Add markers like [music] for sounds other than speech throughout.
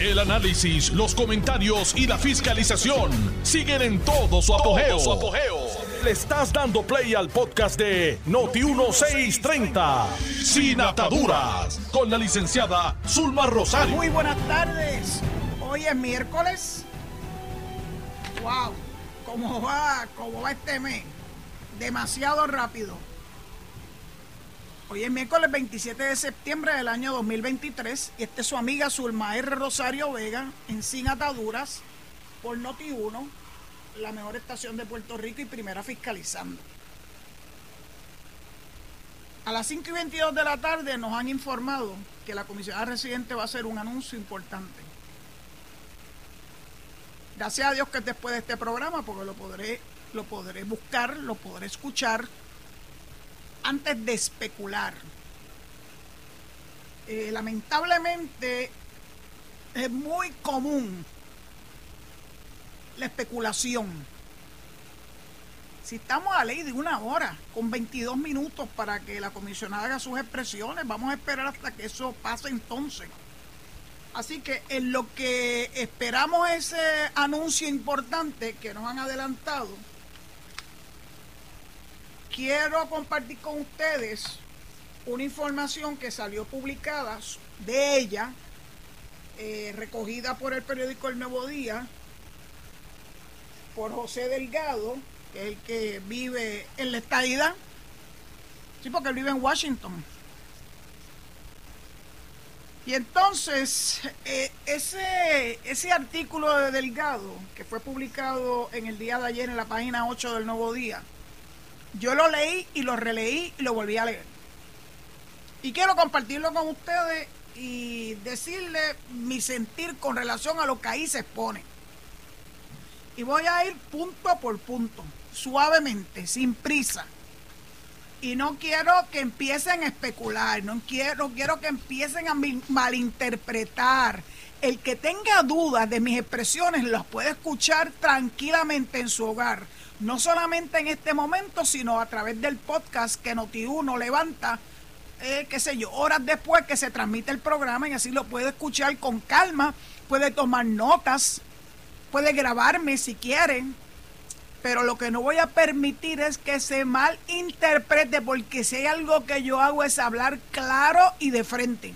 El análisis, los comentarios y la fiscalización siguen en todo su apogeo. Le estás dando play al podcast de Noti1630, Sin Ataduras, con la licenciada Zulma Rosario. Muy buenas tardes. Hoy es miércoles. Wow, ¿cómo va? ¿Cómo va este mes? Demasiado rápido. Hoy es miércoles 27 de septiembre del año 2023 y esta es su amiga Zulma R. Rosario Vega en Sin Ataduras por Noti1, la mejor estación de Puerto Rico y primera fiscalizando. A las 5 y 22 de la tarde nos han informado que la comisionada residente va a hacer un anuncio importante. Gracias a Dios que después de este programa, porque lo podré, lo podré buscar, lo podré escuchar antes de especular. Eh, lamentablemente es muy común la especulación. Si estamos a ley de una hora, con 22 minutos para que la comisionada haga sus expresiones, vamos a esperar hasta que eso pase entonces. Así que en lo que esperamos ese anuncio importante que nos han adelantado, quiero compartir con ustedes una información que salió publicada de ella, eh, recogida por el periódico El Nuevo Día, por José Delgado, que es el que vive en la estadidad. Sí, porque él vive en Washington. Y entonces, eh, ese, ese artículo de Delgado, que fue publicado en el día de ayer en la página 8 del Nuevo Día, yo lo leí y lo releí y lo volví a leer. Y quiero compartirlo con ustedes y decirle mi sentir con relación a lo que ahí se expone. Y voy a ir punto por punto, suavemente, sin prisa. Y no quiero que empiecen a especular, no quiero, quiero que empiecen a malinterpretar. El que tenga dudas de mis expresiones las puede escuchar tranquilamente en su hogar no solamente en este momento, sino a través del podcast que Noti1 levanta, eh, qué sé yo, horas después que se transmite el programa y así lo puede escuchar con calma, puede tomar notas, puede grabarme si quieren, pero lo que no voy a permitir es que se malinterprete, porque si hay algo que yo hago es hablar claro y de frente,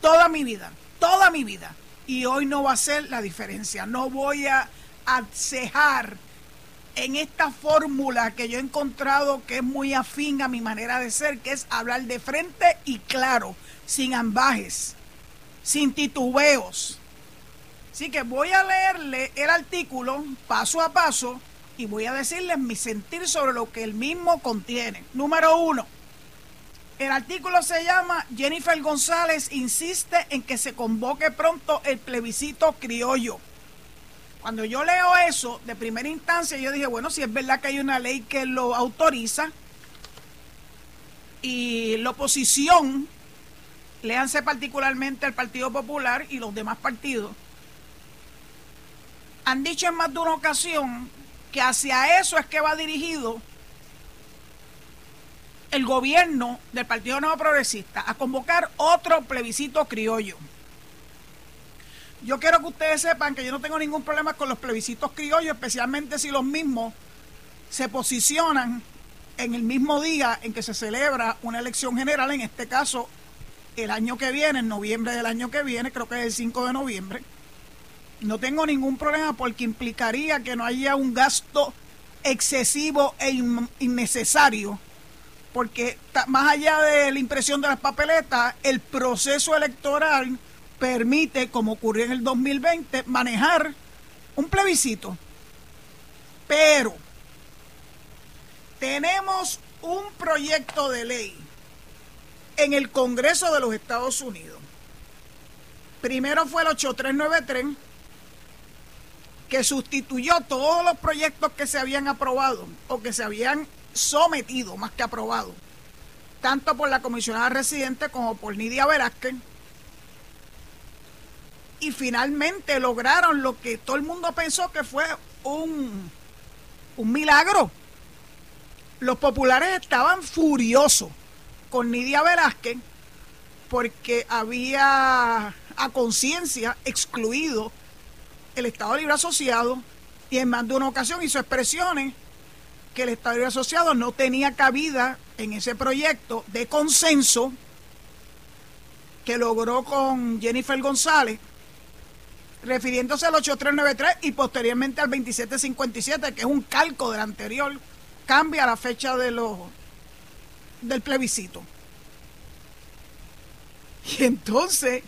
toda mi vida, toda mi vida, y hoy no va a ser la diferencia, no voy a cejar en esta fórmula que yo he encontrado que es muy afín a mi manera de ser, que es hablar de frente y claro, sin ambajes, sin titubeos. Así que voy a leerle el artículo paso a paso y voy a decirles mi sentir sobre lo que el mismo contiene. Número uno, el artículo se llama Jennifer González insiste en que se convoque pronto el plebiscito criollo. Cuando yo leo eso, de primera instancia, yo dije, bueno, si es verdad que hay una ley que lo autoriza y la oposición, léanse particularmente el Partido Popular y los demás partidos, han dicho en más de una ocasión que hacia eso es que va dirigido el gobierno del Partido Nuevo Progresista a convocar otro plebiscito criollo. Yo quiero que ustedes sepan que yo no tengo ningún problema con los plebiscitos criollos, especialmente si los mismos se posicionan en el mismo día en que se celebra una elección general, en este caso el año que viene, en noviembre del año que viene, creo que es el 5 de noviembre. No tengo ningún problema porque implicaría que no haya un gasto excesivo e innecesario, porque más allá de la impresión de las papeletas, el proceso electoral permite, como ocurrió en el 2020, manejar un plebiscito. Pero tenemos un proyecto de ley en el Congreso de los Estados Unidos. Primero fue el 8393, que sustituyó todos los proyectos que se habían aprobado o que se habían sometido, más que aprobado, tanto por la comisionada residente como por Nidia Velázquez y finalmente lograron lo que todo el mundo pensó que fue un, un milagro. Los populares estaban furiosos con Nidia Velázquez porque había a conciencia excluido el Estado Libre Asociado y en más de una ocasión hizo expresiones que el Estado Libre Asociado no tenía cabida en ese proyecto de consenso que logró con Jennifer González, refiriéndose al 8393 y posteriormente al 2757, que es un calco del anterior, cambia la fecha de los del plebiscito. Y entonces,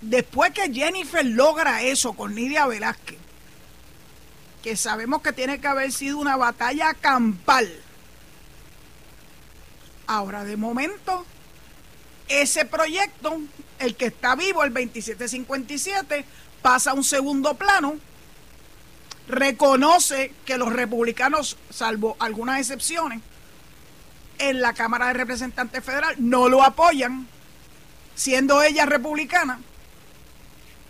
después que Jennifer logra eso con Nidia Velázquez, que sabemos que tiene que haber sido una batalla campal, ahora de momento, ese proyecto, el que está vivo, el 2757, pasa a un segundo plano, reconoce que los republicanos, salvo algunas excepciones, en la Cámara de Representantes Federal no lo apoyan, siendo ella republicana.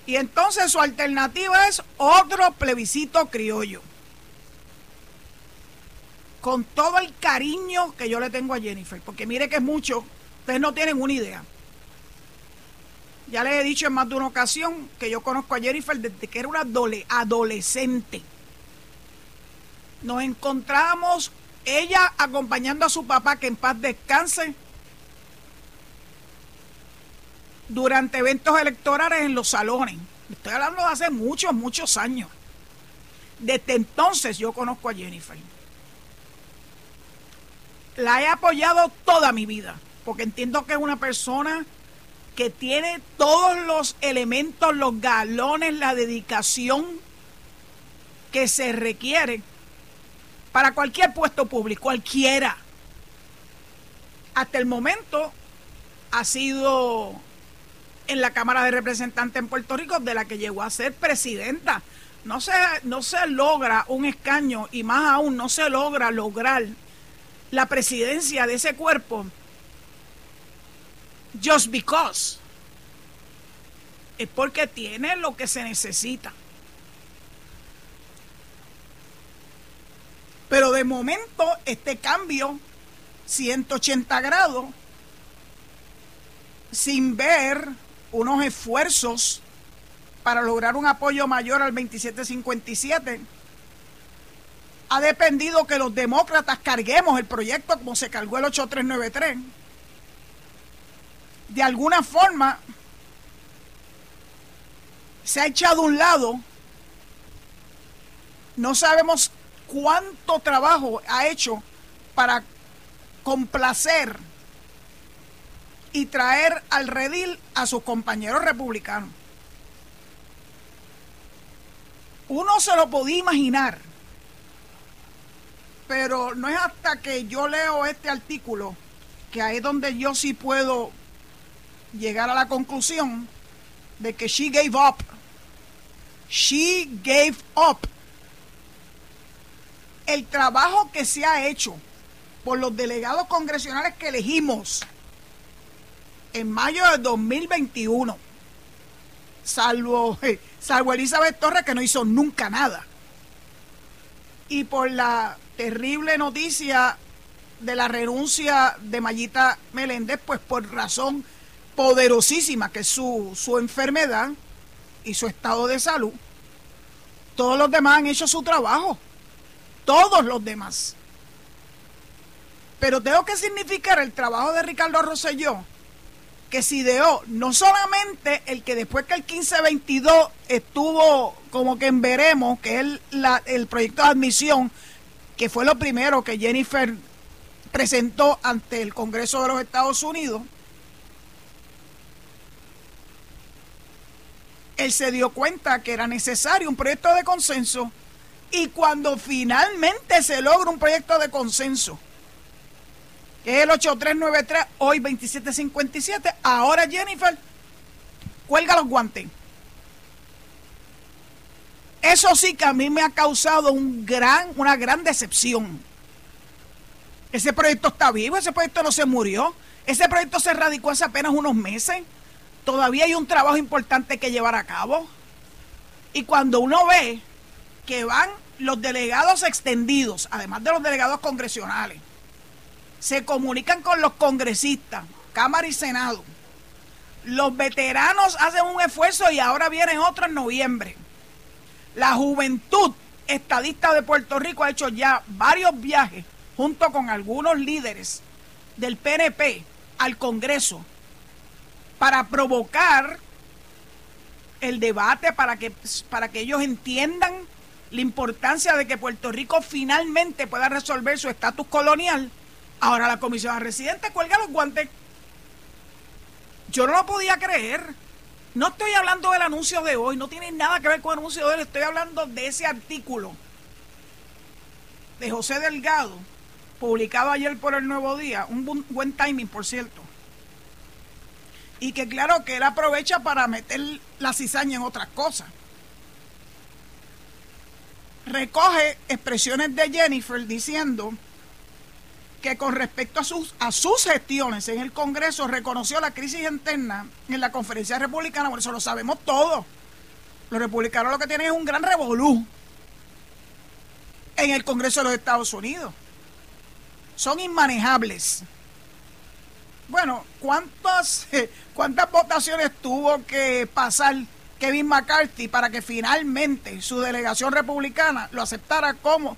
Y entonces su alternativa es otro plebiscito criollo. Con todo el cariño que yo le tengo a Jennifer, porque mire que es mucho, ustedes no tienen una idea. Ya les he dicho en más de una ocasión que yo conozco a Jennifer desde que era una adolescente. Nos encontramos ella acompañando a su papá, que en paz descanse, durante eventos electorales en los salones. Estoy hablando de hace muchos, muchos años. Desde entonces yo conozco a Jennifer. La he apoyado toda mi vida, porque entiendo que es una persona que tiene todos los elementos, los galones, la dedicación que se requiere para cualquier puesto público, cualquiera. Hasta el momento ha sido en la Cámara de Representantes en Puerto Rico de la que llegó a ser presidenta. No se, no se logra un escaño y más aún no se logra lograr la presidencia de ese cuerpo just because. Es porque tiene lo que se necesita. Pero de momento este cambio 180 grados sin ver unos esfuerzos para lograr un apoyo mayor al 2757 ha dependido que los demócratas carguemos el proyecto como se cargó el 8393. De alguna forma se ha echado a un lado. No sabemos cuánto trabajo ha hecho para complacer y traer al redil a sus compañeros republicanos. Uno se lo podía imaginar, pero no es hasta que yo leo este artículo que ahí es donde yo sí puedo llegar a la conclusión de que she gave up. She gave up el trabajo que se ha hecho por los delegados congresionales que elegimos en mayo de 2021, salvo, [laughs] salvo Elizabeth Torres que no hizo nunca nada, y por la terrible noticia de la renuncia de Mayita Meléndez, pues por razón poderosísima que es su, su enfermedad y su estado de salud, todos los demás han hecho su trabajo todos los demás. Pero tengo que significar el trabajo de Ricardo Rosselló, que se ideó no solamente el que después que el 1522 estuvo como que en veremos, que es el proyecto de admisión, que fue lo primero que Jennifer presentó ante el Congreso de los Estados Unidos, él se dio cuenta que era necesario un proyecto de consenso y cuando finalmente se logra un proyecto de consenso, que es el 8393, hoy 2757, ahora Jennifer, cuelga los guantes. Eso sí que a mí me ha causado un gran, una gran decepción. Ese proyecto está vivo, ese proyecto no se murió, ese proyecto se radicó hace apenas unos meses. Todavía hay un trabajo importante que llevar a cabo. Y cuando uno ve que van los delegados extendidos, además de los delegados congresionales, se comunican con los congresistas, Cámara y Senado, Los veteranos hacen un esfuerzo y ahora vienen otros en noviembre. La juventud estadista de Puerto Rico ha hecho ya varios viajes junto con algunos líderes del PNP al Congreso para provocar el debate, para que, para que ellos entiendan la importancia de que Puerto Rico finalmente pueda resolver su estatus colonial. Ahora la comisión residente cuelga los guantes. Yo no lo podía creer. No estoy hablando del anuncio de hoy, no tiene nada que ver con el anuncio de hoy, estoy hablando de ese artículo de José Delgado, publicado ayer por el Nuevo Día, un buen timing, por cierto. Y que claro que él aprovecha para meter la cizaña en otras cosas. Recoge expresiones de Jennifer diciendo que con respecto a sus, a sus gestiones en el Congreso reconoció la crisis interna en la conferencia republicana, por eso lo sabemos todos. Los republicanos lo que tienen es un gran revolú en el Congreso de los Estados Unidos. Son inmanejables. Bueno, ¿cuántas, [laughs] ¿cuántas votaciones tuvo que pasar Kevin McCarthy para que finalmente su delegación republicana lo aceptara como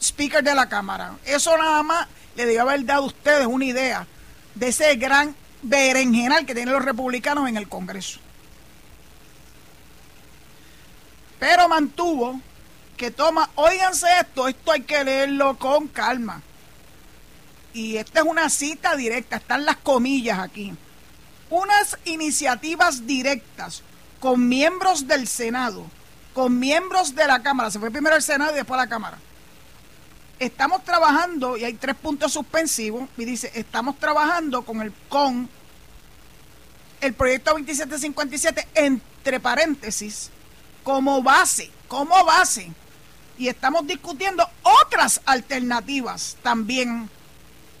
Speaker de la Cámara? Eso nada más le debe haber dado a ustedes una idea de ese gran berenjenal que tienen los republicanos en el Congreso. Pero mantuvo que toma, óiganse esto, esto hay que leerlo con calma. Y esta es una cita directa, están las comillas aquí. Unas iniciativas directas con miembros del Senado, con miembros de la Cámara, se fue primero el Senado y después la Cámara estamos trabajando, y hay tres puntos suspensivos, y dice, estamos trabajando con el con el proyecto 2757 entre paréntesis como base, como base. Y estamos discutiendo otras alternativas también,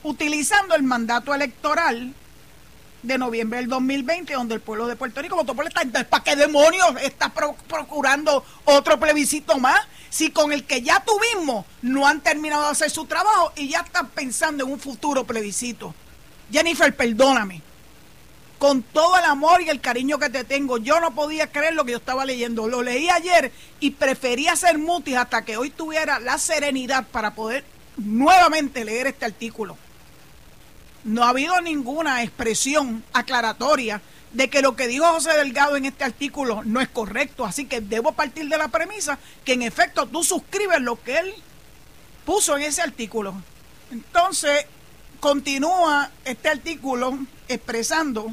utilizando el mandato electoral de noviembre del 2020, donde el pueblo de Puerto Rico votó por esta. Entonces, ¿para qué demonios está procurando otro plebiscito más? Si con el que ya tuvimos no han terminado de hacer su trabajo y ya están pensando en un futuro plebiscito. Jennifer, perdóname. Con todo el amor y el cariño que te tengo, yo no podía creer lo que yo estaba leyendo. Lo leí ayer y prefería hacer mutis hasta que hoy tuviera la serenidad para poder nuevamente leer este artículo no ha habido ninguna expresión aclaratoria de que lo que dijo José Delgado en este artículo no es correcto. Así que debo partir de la premisa que en efecto tú suscribes lo que él puso en ese artículo. Entonces, continúa este artículo expresando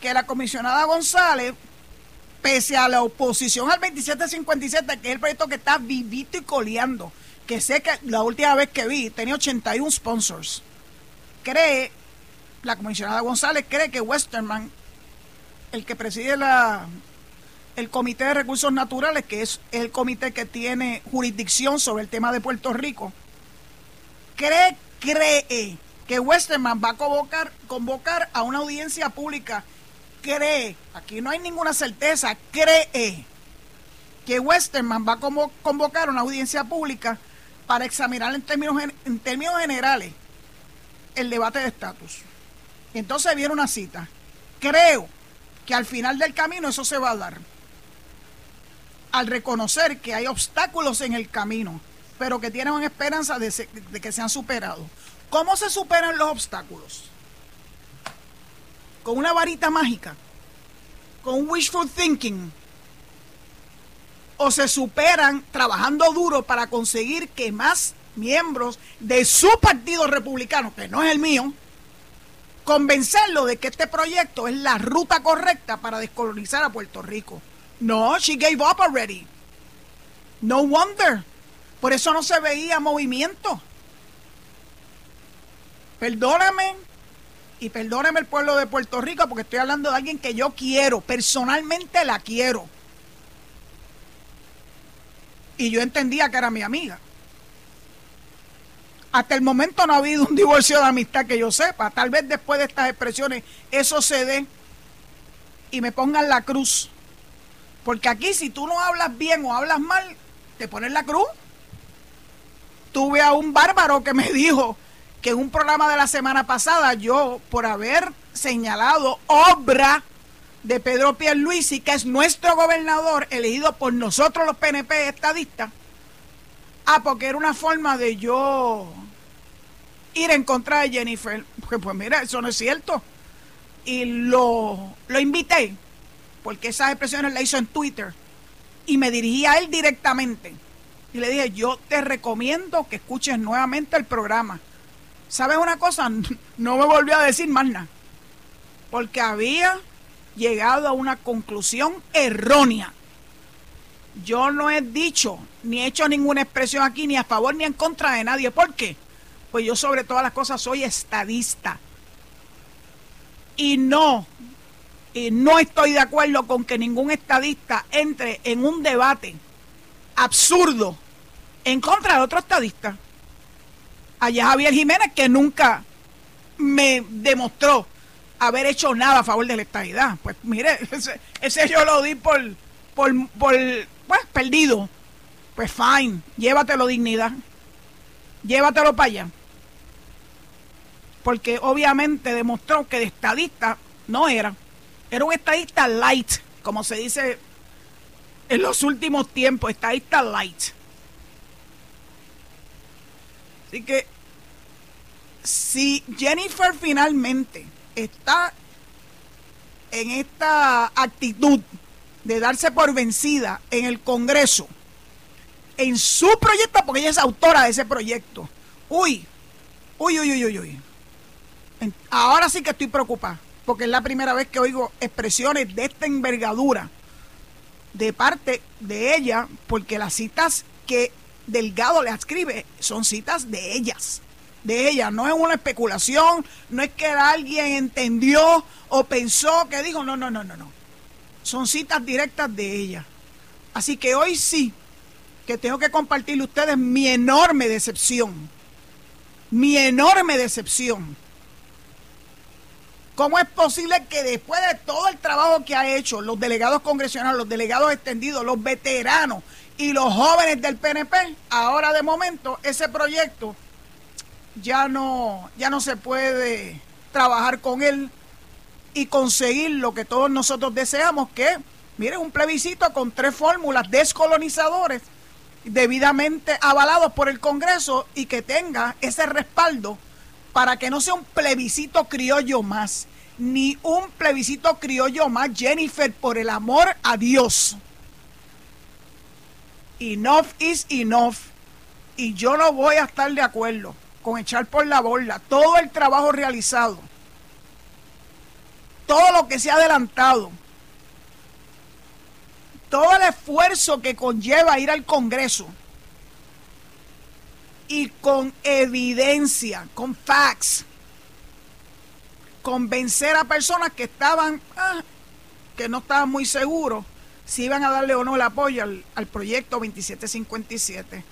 que la comisionada González, pese a la oposición al 2757, que es el proyecto que está vivito y coleando, que sé que la última vez que vi tenía 81 sponsors cree, la comisionada González cree que Westerman, el que preside la, el Comité de Recursos Naturales, que es el comité que tiene jurisdicción sobre el tema de Puerto Rico, cree, cree que Westerman va a convocar, convocar a una audiencia pública. Cree, aquí no hay ninguna certeza, cree que Westerman va a convocar una audiencia pública para examinar en términos, en términos generales el debate de estatus. Entonces viene una cita. Creo que al final del camino eso se va a dar. Al reconocer que hay obstáculos en el camino, pero que tienen esperanza de, de que sean superados. ¿Cómo se superan los obstáculos? Con una varita mágica, con wishful thinking, o se superan trabajando duro para conseguir que más miembros de su partido republicano, que no es el mío, convencerlo de que este proyecto es la ruta correcta para descolonizar a Puerto Rico. No, she gave up already. No wonder. Por eso no se veía movimiento. Perdóname y perdóname el pueblo de Puerto Rico porque estoy hablando de alguien que yo quiero, personalmente la quiero. Y yo entendía que era mi amiga. Hasta el momento no ha habido un divorcio de amistad que yo sepa. Tal vez después de estas expresiones eso se dé y me pongan la cruz. Porque aquí si tú no hablas bien o hablas mal, te ponen la cruz. Tuve a un bárbaro que me [laughs] dijo que en un programa de la semana pasada yo, por haber señalado obra de Pedro Pierluisi, que es nuestro gobernador, elegido por nosotros los PNP estadistas, ah, porque era una forma de yo ir en contra de Jennifer. Pues, pues mira, eso no es cierto. Y lo, lo invité, porque esas expresiones las hizo en Twitter, y me dirigí a él directamente. Y le dije, yo te recomiendo que escuches nuevamente el programa. ¿Sabes una cosa? [laughs] No me volvió a decir más nada. Porque había llegado a una conclusión errónea. Yo no he dicho ni he hecho ninguna expresión aquí ni a favor ni en contra de nadie. ¿Por qué? Pues yo sobre todas las cosas soy estadista. Y no, y no estoy de acuerdo con que ningún estadista entre en un debate absurdo en contra de otro estadista. Allá Javier Jiménez que nunca me demostró haber hecho nada a favor de la estadidad. Pues mire, [laughs] ese, yo lo di por, por, por, pues, perdido. Pues fine, llévatelo dignidad. Llévatelo para allá. Porque obviamente demostró que de estadista no era. Era un estadista light, como se dice en los últimos tiempos, estadista light. Así que si Jennifer finalmente está en esta actitud de darse por vencida en el Congreso, en su proyecto, porque ella es autora de ese proyecto. Uy, uy, uy, uy, uy, Ahora sí que estoy preocupada, porque es la primera vez que oigo expresiones de esta envergadura de parte de ella, porque las citas que Delgado le escribe son citas de ellas de ella. No es una especulación, no es que alguien entendió o pensó que dijo, no, no, no, no, no. Son citas directas de ella. Así que hoy sí que tengo que compartirle a ustedes mi enorme decepción. Mi enorme decepción. ¿Cómo es posible que después de todo el trabajo que ha hecho los delegados congresionales, los delegados extendidos, los veteranos y los jóvenes del PNP, ahora de momento ese proyecto ya no, ya no se puede trabajar con él y conseguir lo que todos nosotros deseamos, que, miren, un plebiscito con tres fórmulas descolonizadores debidamente avalados por el Congreso y que tenga ese respaldo para que no sea un plebiscito criollo más, ni un plebiscito criollo más, Jennifer, por el amor a Dios. Enough is enough. Y yo no voy a estar de acuerdo con echar por la borda todo el trabajo realizado, todo lo que se ha adelantado, todo el esfuerzo que conlleva ir al Congreso y con evidencia, con facts, convencer a personas que estaban, ah, que no estaban muy seguros si iban a darle o no el apoyo al, al proyecto 2757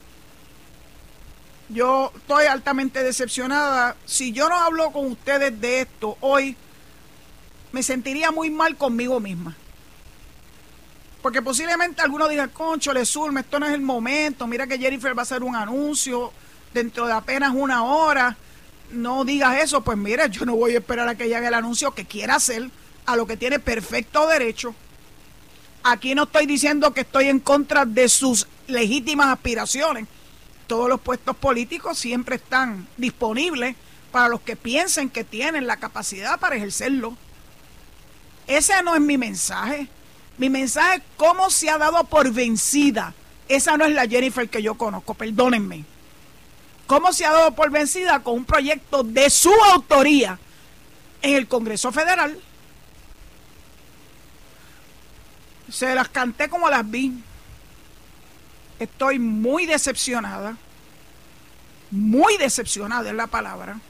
yo estoy altamente decepcionada. Si yo no hablo con ustedes de esto hoy, me sentiría muy mal conmigo misma. Porque posiblemente algunos digan, concho, le surme, esto no es el momento. Mira que Jennifer va a hacer un anuncio dentro de apenas una hora. No digas eso, pues mira, yo no voy a esperar a que llegue el anuncio que quiera hacer, a lo que tiene perfecto derecho. Aquí no estoy diciendo que estoy en contra de sus legítimas aspiraciones todos los puestos políticos siempre están disponibles para los que piensen que tienen la capacidad para ejercerlo. Ese no es mi mensaje. Mi mensaje es cómo se ha dado por vencida. Esa no es la Jennifer que yo conozco, perdónenme. ¿Cómo se ha dado por vencida con un proyecto de su autoría en el Congreso Federal? Se las canté como las vi. Estoy muy decepcionada. Muy decepcionada es la palabra.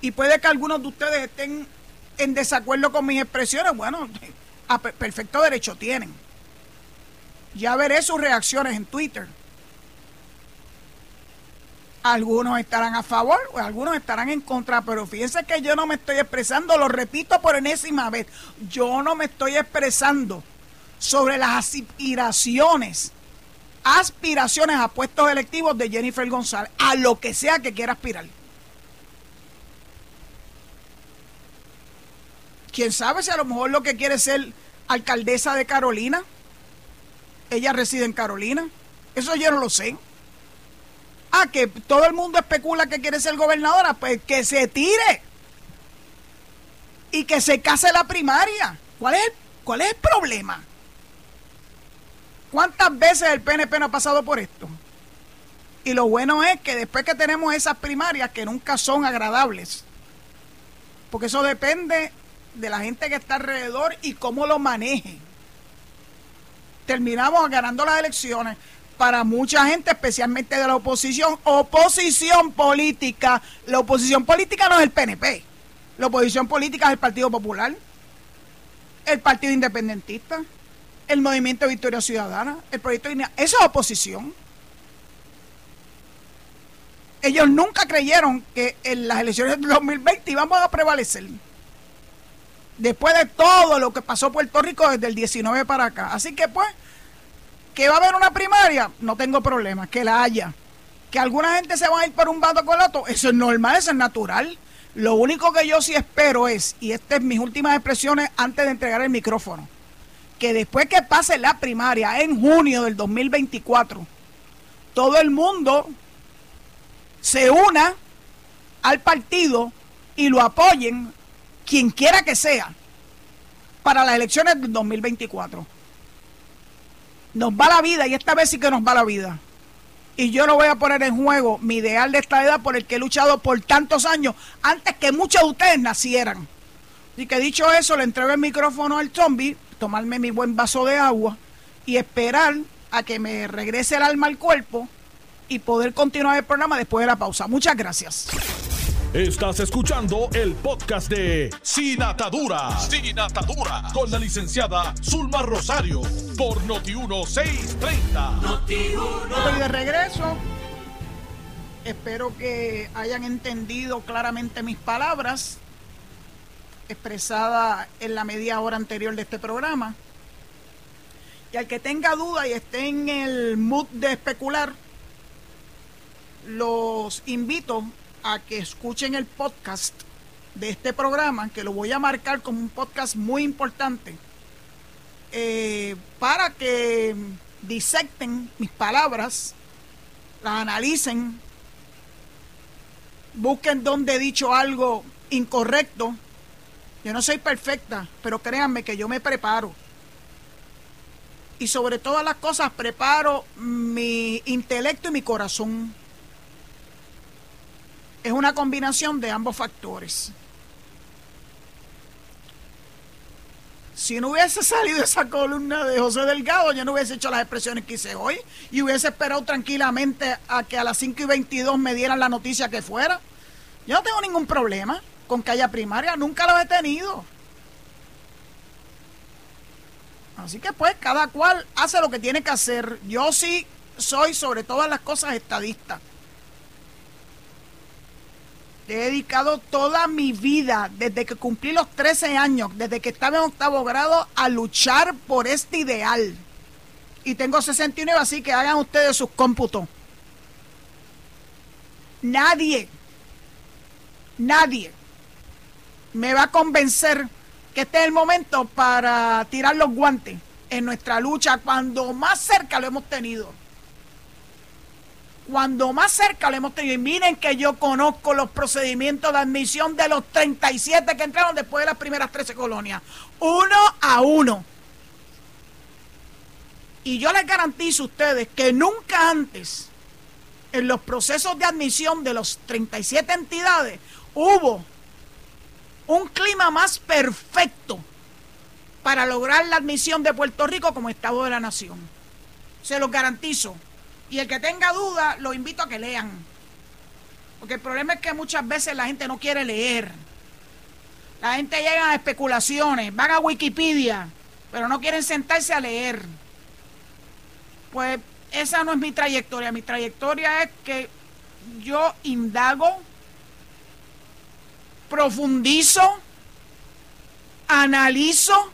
Y puede que algunos de ustedes estén en desacuerdo con mis expresiones. Bueno, a perfecto derecho tienen. Ya veré sus reacciones en Twitter. Algunos estarán a favor o algunos estarán en contra, pero fíjense que yo no me estoy expresando, lo repito por enésima vez, yo no me estoy expresando sobre las aspiraciones aspiraciones a puestos electivos de Jennifer González, a lo que sea que quiera aspirar. Quién sabe si a lo mejor lo que quiere es ser alcaldesa de Carolina. Ella reside en Carolina. Eso yo no lo sé. Ah, que todo el mundo especula que quiere ser gobernadora, pues que se tire. Y que se case la primaria. ¿Cuál es, cuál es el problema? ¿Cuántas veces el PNP no ha pasado por esto? Y lo bueno es que después que tenemos esas primarias que nunca son agradables, porque eso depende de la gente que está alrededor y cómo lo maneje. Terminamos ganando las elecciones para mucha gente, especialmente de la oposición, oposición política. La oposición política no es el PNP. La oposición política es el Partido Popular, el Partido Independentista, el Movimiento Victoria Ciudadana, el Proyecto Eso es oposición. Ellos nunca creyeron que en las elecciones de 2020 íbamos a prevalecer. Después de todo lo que pasó Puerto Rico desde el 19 para acá. Así que pues, que va a haber una primaria, no tengo problema, que la haya. Que alguna gente se va a ir por un bando con el otro, eso es normal, eso es natural. Lo único que yo sí espero es, y estas es mis últimas expresiones antes de entregar el micrófono, que después que pase la primaria en junio del 2024, todo el mundo se una al partido y lo apoyen, quien quiera que sea, para las elecciones del 2024. Nos va la vida y esta vez sí que nos va la vida. Y yo no voy a poner en juego mi ideal de esta edad por el que he luchado por tantos años, antes que muchos de ustedes nacieran. Y que dicho eso, le entrego el micrófono al zombie tomarme mi buen vaso de agua y esperar a que me regrese el alma al cuerpo y poder continuar el programa después de la pausa. Muchas gracias. Estás escuchando el podcast de Sin Atadura. Sin Atadura. Con la licenciada Zulma Rosario. Por Noti1630. Noti Estoy de regreso. Espero que hayan entendido claramente mis palabras expresada en la media hora anterior de este programa. Y al que tenga duda y esté en el mood de especular, los invito a que escuchen el podcast de este programa, que lo voy a marcar como un podcast muy importante, eh, para que disecten mis palabras, las analicen, busquen donde he dicho algo incorrecto yo no soy perfecta, pero créanme que yo me preparo. Y sobre todas las cosas preparo mi intelecto y mi corazón. Es una combinación de ambos factores. Si no hubiese salido esa columna de José Delgado, yo no hubiese hecho las expresiones que hice hoy y hubiese esperado tranquilamente a que a las 5 y 22 me dieran la noticia que fuera. Yo no tengo ningún problema con que haya primaria, nunca lo he tenido. Así que pues cada cual hace lo que tiene que hacer. Yo sí soy sobre todas las cosas estadista. He dedicado toda mi vida, desde que cumplí los 13 años, desde que estaba en octavo grado, a luchar por este ideal. Y tengo 69, así que hagan ustedes sus cómputos. Nadie, nadie me va a convencer que este es el momento para tirar los guantes en nuestra lucha cuando más cerca lo hemos tenido. Cuando más cerca lo hemos tenido. Y miren que yo conozco los procedimientos de admisión de los 37 que entraron después de las primeras 13 colonias. Uno a uno. Y yo les garantizo a ustedes que nunca antes, en los procesos de admisión de los 37 entidades, hubo un clima más perfecto para lograr la admisión de Puerto Rico como Estado de la Nación. Se lo garantizo. Y el que tenga duda, lo invito a que lean. Porque el problema es que muchas veces la gente no quiere leer. La gente llega a especulaciones, van a Wikipedia, pero no quieren sentarse a leer. Pues esa no es mi trayectoria. Mi trayectoria es que yo indago, profundizo, analizo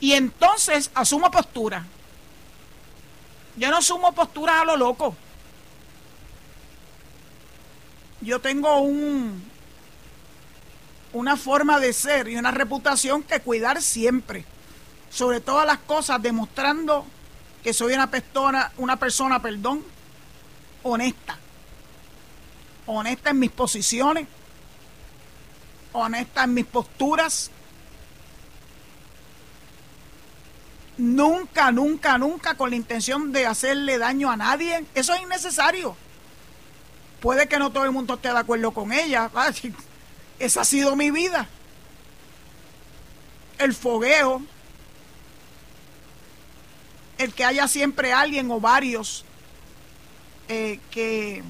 y entonces asumo postura. Yo no sumo posturas a lo loco. Yo tengo un una forma de ser y una reputación que cuidar siempre. Sobre todas las cosas, demostrando que soy una persona, una persona, perdón, honesta. Honesta en mis posiciones, honesta en mis posturas. Nunca, nunca, nunca con la intención de hacerle daño a nadie. Eso es innecesario. Puede que no todo el mundo esté de acuerdo con ella. Esa ha sido mi vida. El fogueo. El que haya siempre alguien o varios eh, que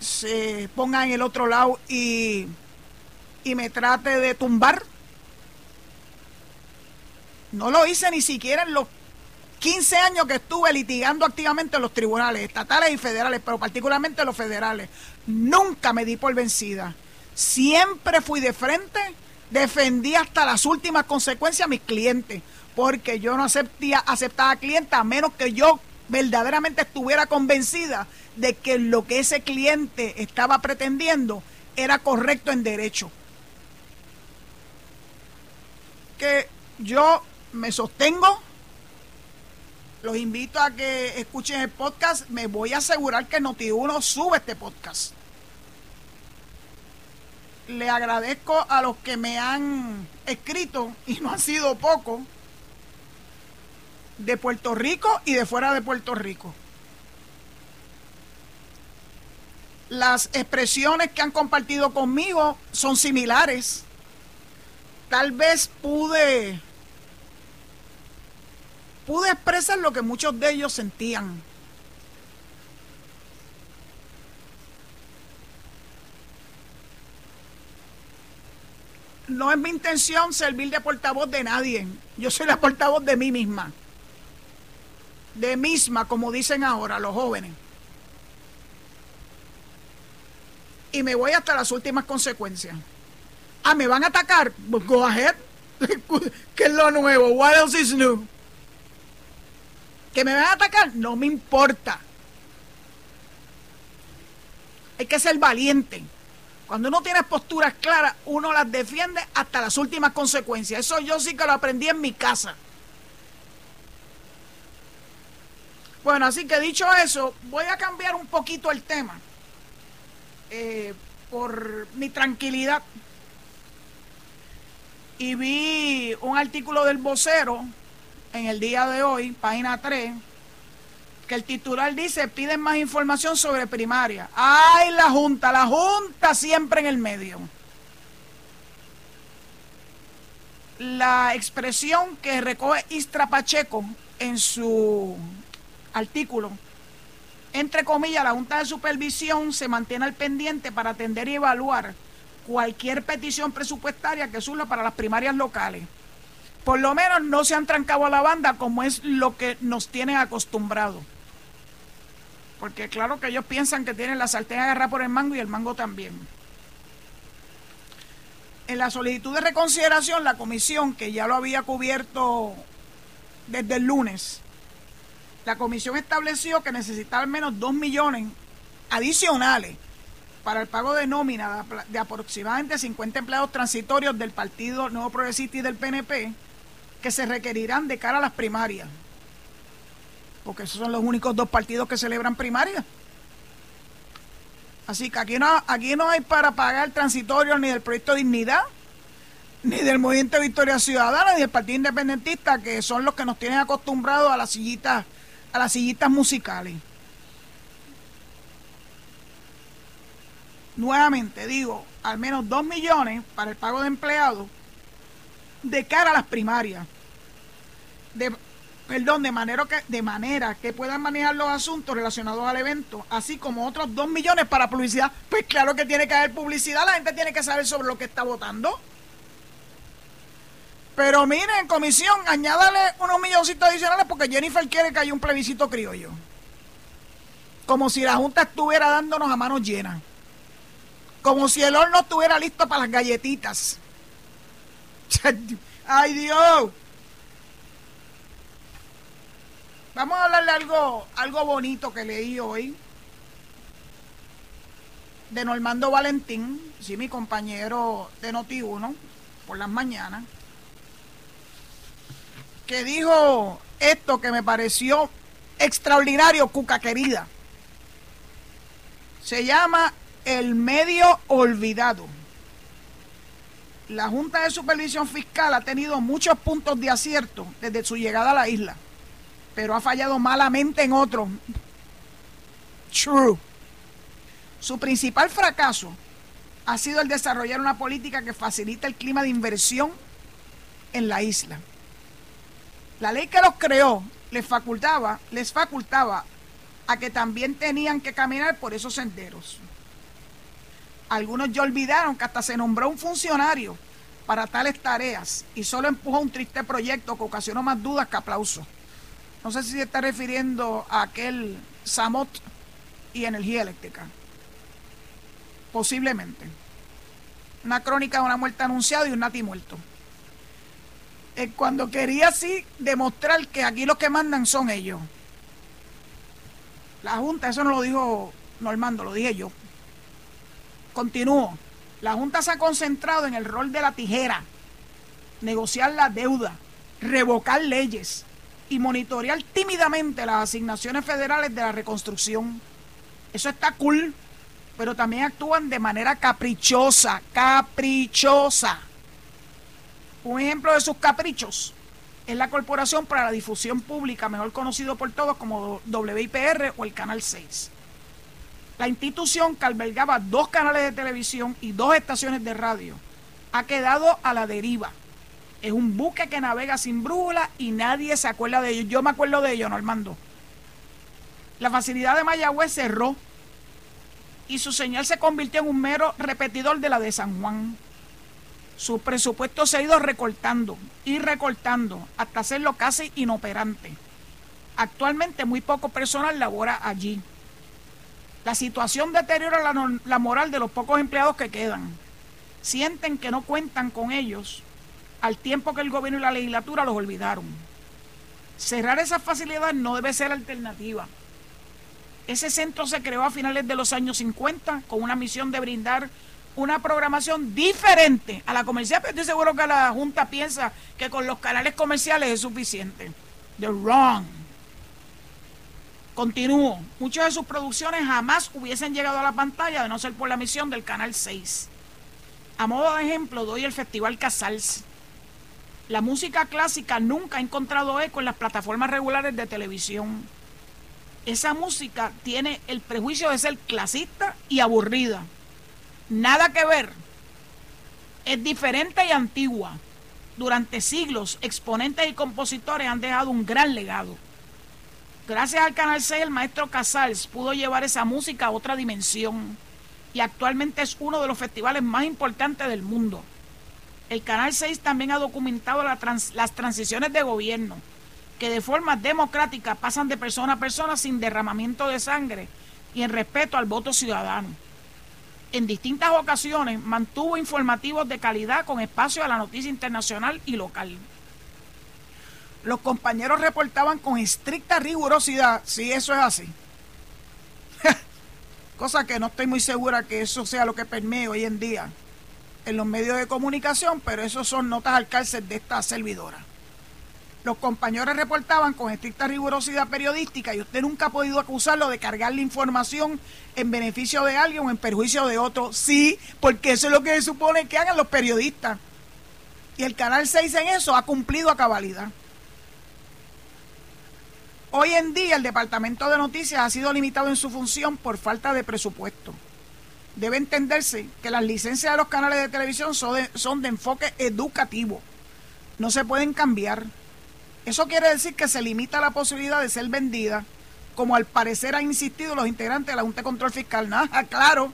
se pongan en el otro lado y, y me trate de tumbar. No lo hice ni siquiera en los 15 años que estuve litigando activamente en los tribunales estatales y federales, pero particularmente los federales. Nunca me di por vencida. Siempre fui de frente, defendí hasta las últimas consecuencias a mis clientes, porque yo no aceptía, aceptaba clientes a menos que yo verdaderamente estuviera convencida de que lo que ese cliente estaba pretendiendo era correcto en derecho. Que yo me sostengo, los invito a que escuchen el podcast, me voy a asegurar que Noti1 sube este podcast. Le agradezco a los que me han escrito, y no han sido pocos, de Puerto Rico y de fuera de Puerto Rico. Las expresiones que han compartido conmigo son similares. Tal vez pude pude expresar lo que muchos de ellos sentían. No es mi intención servir de portavoz de nadie. Yo soy la portavoz de mí misma. De misma, como dicen ahora los jóvenes. Y me voy hasta las últimas consecuencias. Ah, ¿me van a atacar? Pues go ahead. [laughs] ¿Qué es lo nuevo? What else is new? ¿Que me van a atacar? No me importa. Hay que ser valiente. Cuando uno tiene posturas claras, uno las defiende hasta las últimas consecuencias. Eso yo sí que lo aprendí en mi casa. Bueno, así que dicho eso, voy a cambiar un poquito el tema. Eh, por mi tranquilidad. Y vi un artículo del vocero en el día de hoy, página 3, que el titular dice, piden más información sobre primaria. ¡Ay, la Junta! La Junta siempre en el medio. La expresión que recoge Istra Pacheco en su artículo, entre comillas, la Junta de Supervisión se mantiene al pendiente para atender y evaluar cualquier petición presupuestaria que surja para las primarias locales por lo menos no se han trancado a la banda como es lo que nos tienen acostumbrados. Porque claro que ellos piensan que tienen la sartén agarrada por el mango y el mango también. En la solicitud de reconsideración, la comisión, que ya lo había cubierto desde el lunes, la comisión estableció que necesitaba al menos 2 millones adicionales para el pago de nómina de aproximadamente 50 empleados transitorios del Partido Nuevo Progresista y del PNP que se requerirán de cara a las primarias. Porque esos son los únicos dos partidos que celebran primarias. Así que aquí no, aquí no hay para pagar transitorio ni del proyecto Dignidad, ni del Movimiento Victoria Ciudadana, ni del Partido Independentista, que son los que nos tienen acostumbrados a las sillitas, a las sillitas musicales. Nuevamente digo, al menos dos millones para el pago de empleados de cara a las primarias perdón, de manera, que, de manera que puedan manejar los asuntos relacionados al evento, así como otros dos millones para publicidad. Pues claro que tiene que haber publicidad, la gente tiene que saber sobre lo que está votando. Pero miren, comisión, añádale unos milloncitos adicionales porque Jennifer quiere que haya un plebiscito criollo. Como si la Junta estuviera dándonos a manos llenas. Como si el horno estuviera listo para las galletitas. [laughs] ¡Ay Dios! Vamos a hablar de algo, algo bonito que leí hoy de Normando Valentín, sí, mi compañero de Noti1, por las mañanas, que dijo esto que me pareció extraordinario, cuca querida. Se llama el medio olvidado. La Junta de Supervisión Fiscal ha tenido muchos puntos de acierto desde su llegada a la isla, pero ha fallado malamente en otros. True. Su principal fracaso ha sido el desarrollar una política que facilita el clima de inversión en la isla. La ley que los creó les facultaba, les facultaba a que también tenían que caminar por esos senderos. Algunos ya olvidaron que hasta se nombró un funcionario para tales tareas y solo empujó un triste proyecto que ocasionó más dudas que aplausos. No sé si se está refiriendo a aquel Samot y energía eléctrica. Posiblemente. Una crónica de una muerte anunciada y un nati muerto. Eh, cuando quería así demostrar que aquí los que mandan son ellos. La Junta, eso no lo dijo Normando, lo dije yo. Continúo. La Junta se ha concentrado en el rol de la tijera, negociar la deuda, revocar leyes y monitorear tímidamente las asignaciones federales de la reconstrucción. Eso está cool pero también actúan de manera caprichosa, caprichosa. Un ejemplo de sus caprichos es la Corporación para la Difusión Pública, mejor conocido por todos como WIPR o el Canal 6. La institución que albergaba dos canales de televisión y dos estaciones de radio ha quedado a la deriva. Es un buque que navega sin brújula y nadie se acuerda de ello. Yo me acuerdo de ello, Normando. La facilidad de Mayagüez cerró y su señal se convirtió en un mero repetidor de la de San Juan. Su presupuesto se ha ido recortando y recortando hasta hacerlo casi inoperante. Actualmente muy poco personal labora allí. La situación deteriora la, la, moral de los pocos empleados que quedan. Sienten que no cuentan con ellos al tiempo que el gobierno y la legislatura los olvidaron. Cerrar esas facilidades no debe ser alternativa. Ese centro se creó a finales de los años 50 con una misión de brindar una programación diferente a la comercial, pero estoy seguro que la Junta piensa que con los canales comerciales es suficiente. The wrong. Continúo. Muchas de sus producciones jamás hubiesen llegado a la pantalla de no ser por la misión del Canal 6. A modo de ejemplo, doy el Festival Casals. La música clásica nunca ha encontrado eco en las plataformas regulares de televisión esa música tiene el prejuicio de ser clasista y aburrida. Nada que ver. Es diferente y antigua. Durante siglos, exponentes y compositores han dejado un gran legado. Gracias al Canal 6, el maestro Casals pudo llevar esa música a otra dimensión y actualmente es uno de los festivales más importantes del mundo. El Canal 6 también ha documentado las transiciones de gobierno que de forma democrática pasan de persona a persona sin derramamiento de sangre y en respeto al voto ciudadano. En distintas ocasiones mantuvo informativos de calidad con espacio a la noticia internacional y local. Los compañeros reportaban con estricta rigurosidad si eso es así. [laughs] Cosa que no estoy muy segura que eso sea lo que permee hoy en día en los medios de comunicación, pero eso son notas al cárcel de esta servidora los compañeros reportaban con estricta rigurosidad periodística y usted nunca ha podido acusarlo de cargar la información en beneficio de alguien o en perjuicio de otro. Sí, porque eso es lo que se supone que hagan los periodistas. Y el Canal 6 en eso ha cumplido a cabalidad. Hoy en día el Departamento de Noticias ha sido limitado en su función por falta de presupuesto. Debe entenderse que las licencias de los canales de televisión son de, son de enfoque educativo. No se pueden cambiar. Eso quiere decir que se limita la posibilidad de ser vendida, como al parecer han insistido los integrantes de la Junta de Control Fiscal. [laughs] Nada, claro.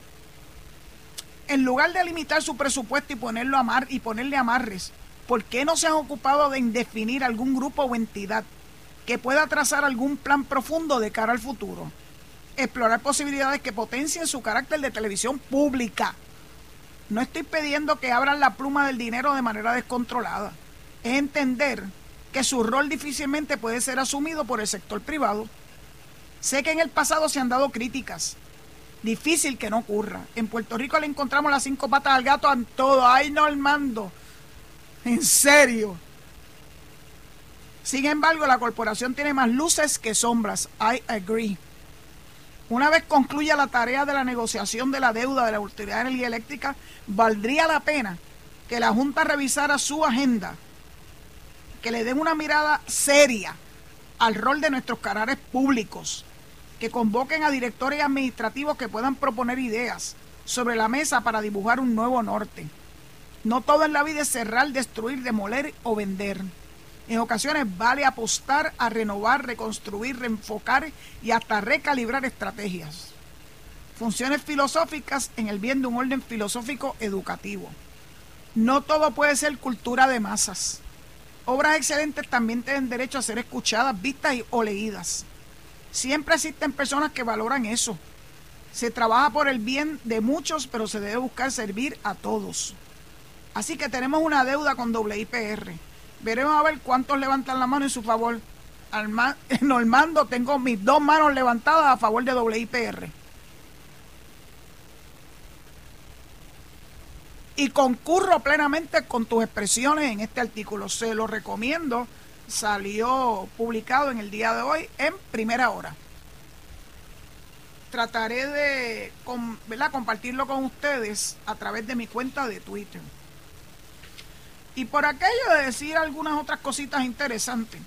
En lugar de limitar su presupuesto y ponerlo a mar y ponerle amarres, ¿por qué no se han ocupado de definir algún grupo o entidad que pueda trazar algún plan profundo de cara al futuro? Explorar posibilidades que potencien su carácter de televisión pública. No estoy pidiendo que abran la pluma del dinero de manera descontrolada. Es entender que su rol difícilmente puede ser asumido por el sector privado. Sé que en el pasado se han dado críticas. Difícil que no ocurra. En Puerto Rico le encontramos las cinco patas al gato a todo. Ay, Normando. En serio. Sin embargo, la corporación tiene más luces que sombras. I agree. Una vez concluya la tarea de la negociación de la deuda de la Autoridad de Energía Eléctrica, valdría la pena que la Junta revisara su agenda, que le den una mirada seria al rol de nuestros canales públicos, que convoquen a directores administrativos que puedan proponer ideas sobre la mesa para dibujar un nuevo norte. No todo en la vida es cerrar, destruir, demoler o vender. En ocasiones vale apostar a renovar, reconstruir, reenfocar y hasta recalibrar estrategias. Funciones filosóficas en el bien de un orden filosófico educativo. No todo puede ser cultura de masas. Obras excelentes también tienen derecho a ser escuchadas, vistas o leídas. Siempre existen personas que valoran eso. Se trabaja por el bien de muchos, pero se debe buscar servir a todos. Así que tenemos una deuda con WIPR Veremos a ver cuántos levantan la mano en su favor. [laughs] Normando, tengo mis dos manos levantadas a favor de WIPR. Y concurro plenamente con tus expresiones en este artículo. Se lo recomiendo. Salió publicado en el día de hoy en primera hora. Trataré de compartirlo con ustedes a través de mi cuenta de Twitter. Y por aquello de decir algunas otras cositas interesantes.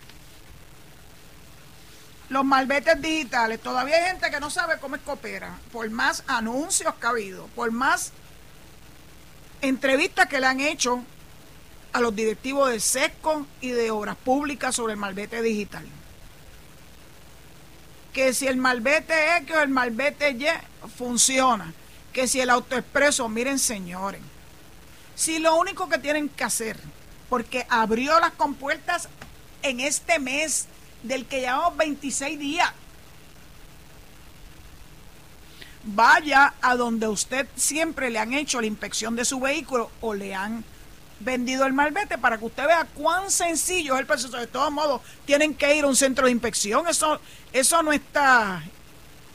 Los malbetes digitales, todavía hay gente que no sabe cómo es coopera, por más anuncios que ha habido, por más entrevistas que le han hecho a los directivos de SESCO y de Obras Públicas sobre el malvete digital. Que si el malvete X o el malvete Y funciona. Que si el autoexpreso, miren señores, si lo único que tienen que hacer, porque abrió las compuertas en este mes del que llevamos 26 días, vaya a donde usted siempre le han hecho la inspección de su vehículo o le han vendido el malvete para que usted vea cuán sencillo es el proceso. De todos modos, tienen que ir a un centro de inspección. Eso, eso no está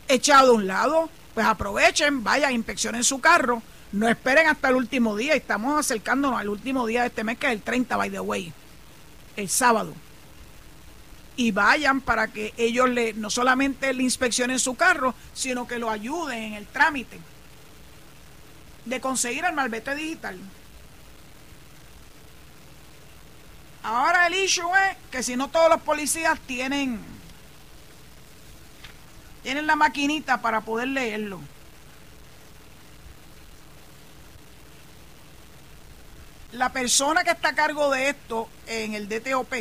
echado a un lado. Pues aprovechen, vaya, inspeccionen su carro no esperen hasta el último día. Estamos acercándonos al último día de este mes, que es el 30, by the way. El sábado. Y vayan para que ellos le, no solamente le inspeccionen su carro, sino que lo ayuden en el trámite de conseguir el malvete digital. Ahora el issue es que si no todos los policías tienen tienen la maquinita para poder leerlo. La persona que está a cargo de esto en el DTOP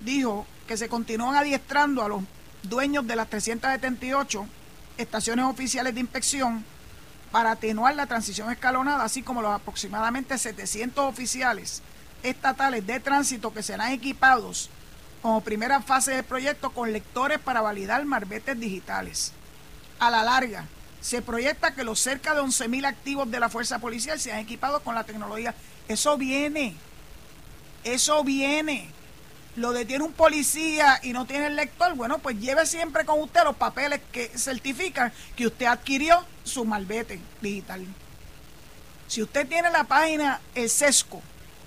dijo que se continúan adiestrando a los dueños de las 378 estaciones oficiales de inspección para atenuar la transición escalonada, así como los aproximadamente 700 oficiales estatales de tránsito que serán equipados como primera fase del proyecto con lectores para validar marbetes digitales. A la larga, se proyecta que los cerca de 11.000 activos de la fuerza policial sean equipados con la tecnología eso viene. Eso viene. Lo detiene un policía y no tiene el lector, bueno, pues lleve siempre con usted los papeles que certifican que usted adquirió su malvete digital. Si usted tiene la página El Sesco,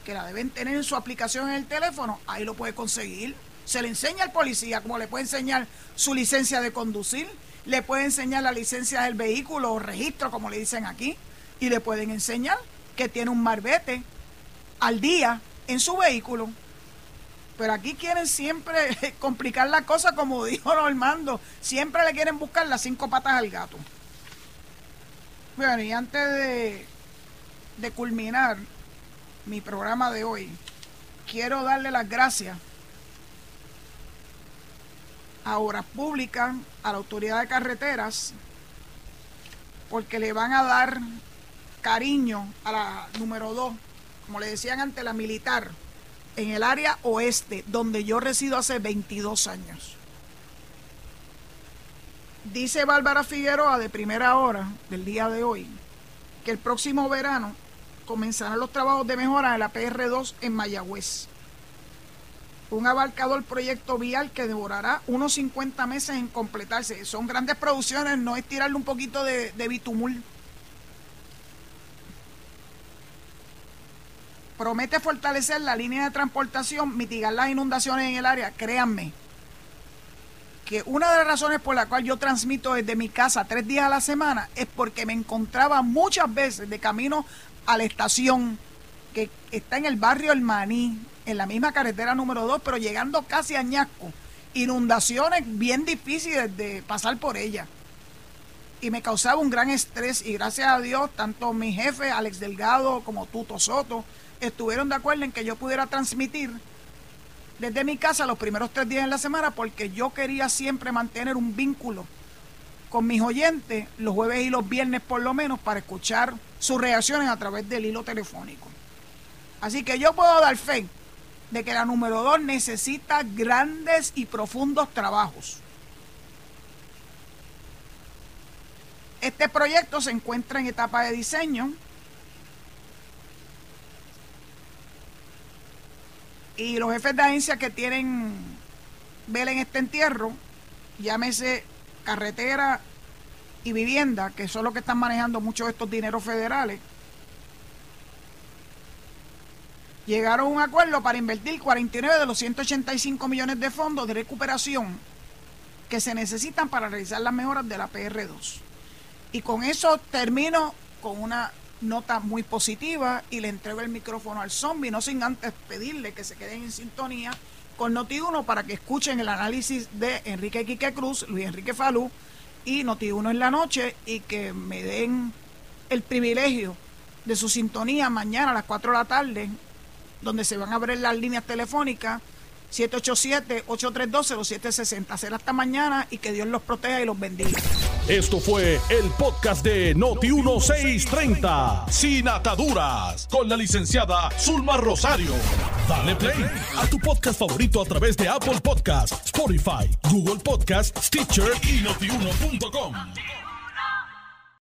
que la deben tener en su aplicación en el teléfono, ahí lo puede conseguir. Se le enseña al policía como le puede enseñar su licencia de conducir, le puede enseñar la licencia del vehículo o registro, como le dicen aquí, y le pueden enseñar que tiene un marbete al día en su vehículo. Pero aquí quieren siempre [laughs] complicar la cosa, como dijo Normando. Siempre le quieren buscar las cinco patas al gato. Bueno, y antes de, culminar mi programa de hoy, quiero darle las gracias a Obras Públicas, a la Autoridad de Carreteras, porque le van a dar cariño a la número 2, como le decían ante la militar, en el área oeste, donde yo resido hace 22 años. Dice Bárbara Figueroa de primera hora del día de hoy que el próximo verano comenzarán los trabajos de mejora en la PR2 en Mayagüez. un abarcador proyecto vial que devorará unos 50 meses en completarse. Son grandes producciones, no es tirarle un poquito de, de bitumul. Promete fortalecer la línea de transportación, mitigar las inundaciones en el área. Créanme que una de las razones por la cual yo transmito desde mi casa tres días a la semana es porque me encontraba muchas veces de camino a la estación que está en el barrio El Maní, en la misma carretera número 2, pero llegando casi a Ñasco. Inundaciones bien difíciles de pasar por ella. Y me causaba un gran estrés y gracias a Dios, tanto mi jefe, Alex Delgado, como Tuto Soto, estuvieron de acuerdo en que yo pudiera transmitir desde mi casa los primeros tres días en la semana porque yo quería siempre mantener un vínculo con mis oyentes los jueves y los viernes por lo menos para escuchar sus reacciones a través del hilo telefónico. Así que yo puedo dar fe de que la número dos necesita grandes y profundos trabajos. Este proyecto se encuentra en etapa de diseño. Y los jefes de agencia que tienen vela en este entierro, llámese carretera y vivienda, que son los que están manejando muchos de estos dineros federales, llegaron a un acuerdo para invertir 49 de los 185 millones de fondos de recuperación que se necesitan para realizar las mejoras de la PR2. Y con eso termino con una nota muy positiva y le entrego el micrófono al zombie, no sin antes pedirle que se queden en sintonía con Noti1 para que escuchen el análisis de Enrique Quique Cruz, Luis Enrique Falú y Noti1 en la noche y que me den el privilegio de su sintonía mañana a las 4 de la tarde donde se van a abrir las líneas telefónicas 787-832-0760. Será hasta mañana y que Dios los proteja y los bendiga. Esto fue el podcast de Noti1630, sin ataduras, con la licenciada Zulma Rosario. Dale play a tu podcast favorito a través de Apple Podcasts, Spotify, Google Podcasts, Stitcher y notiuno.com.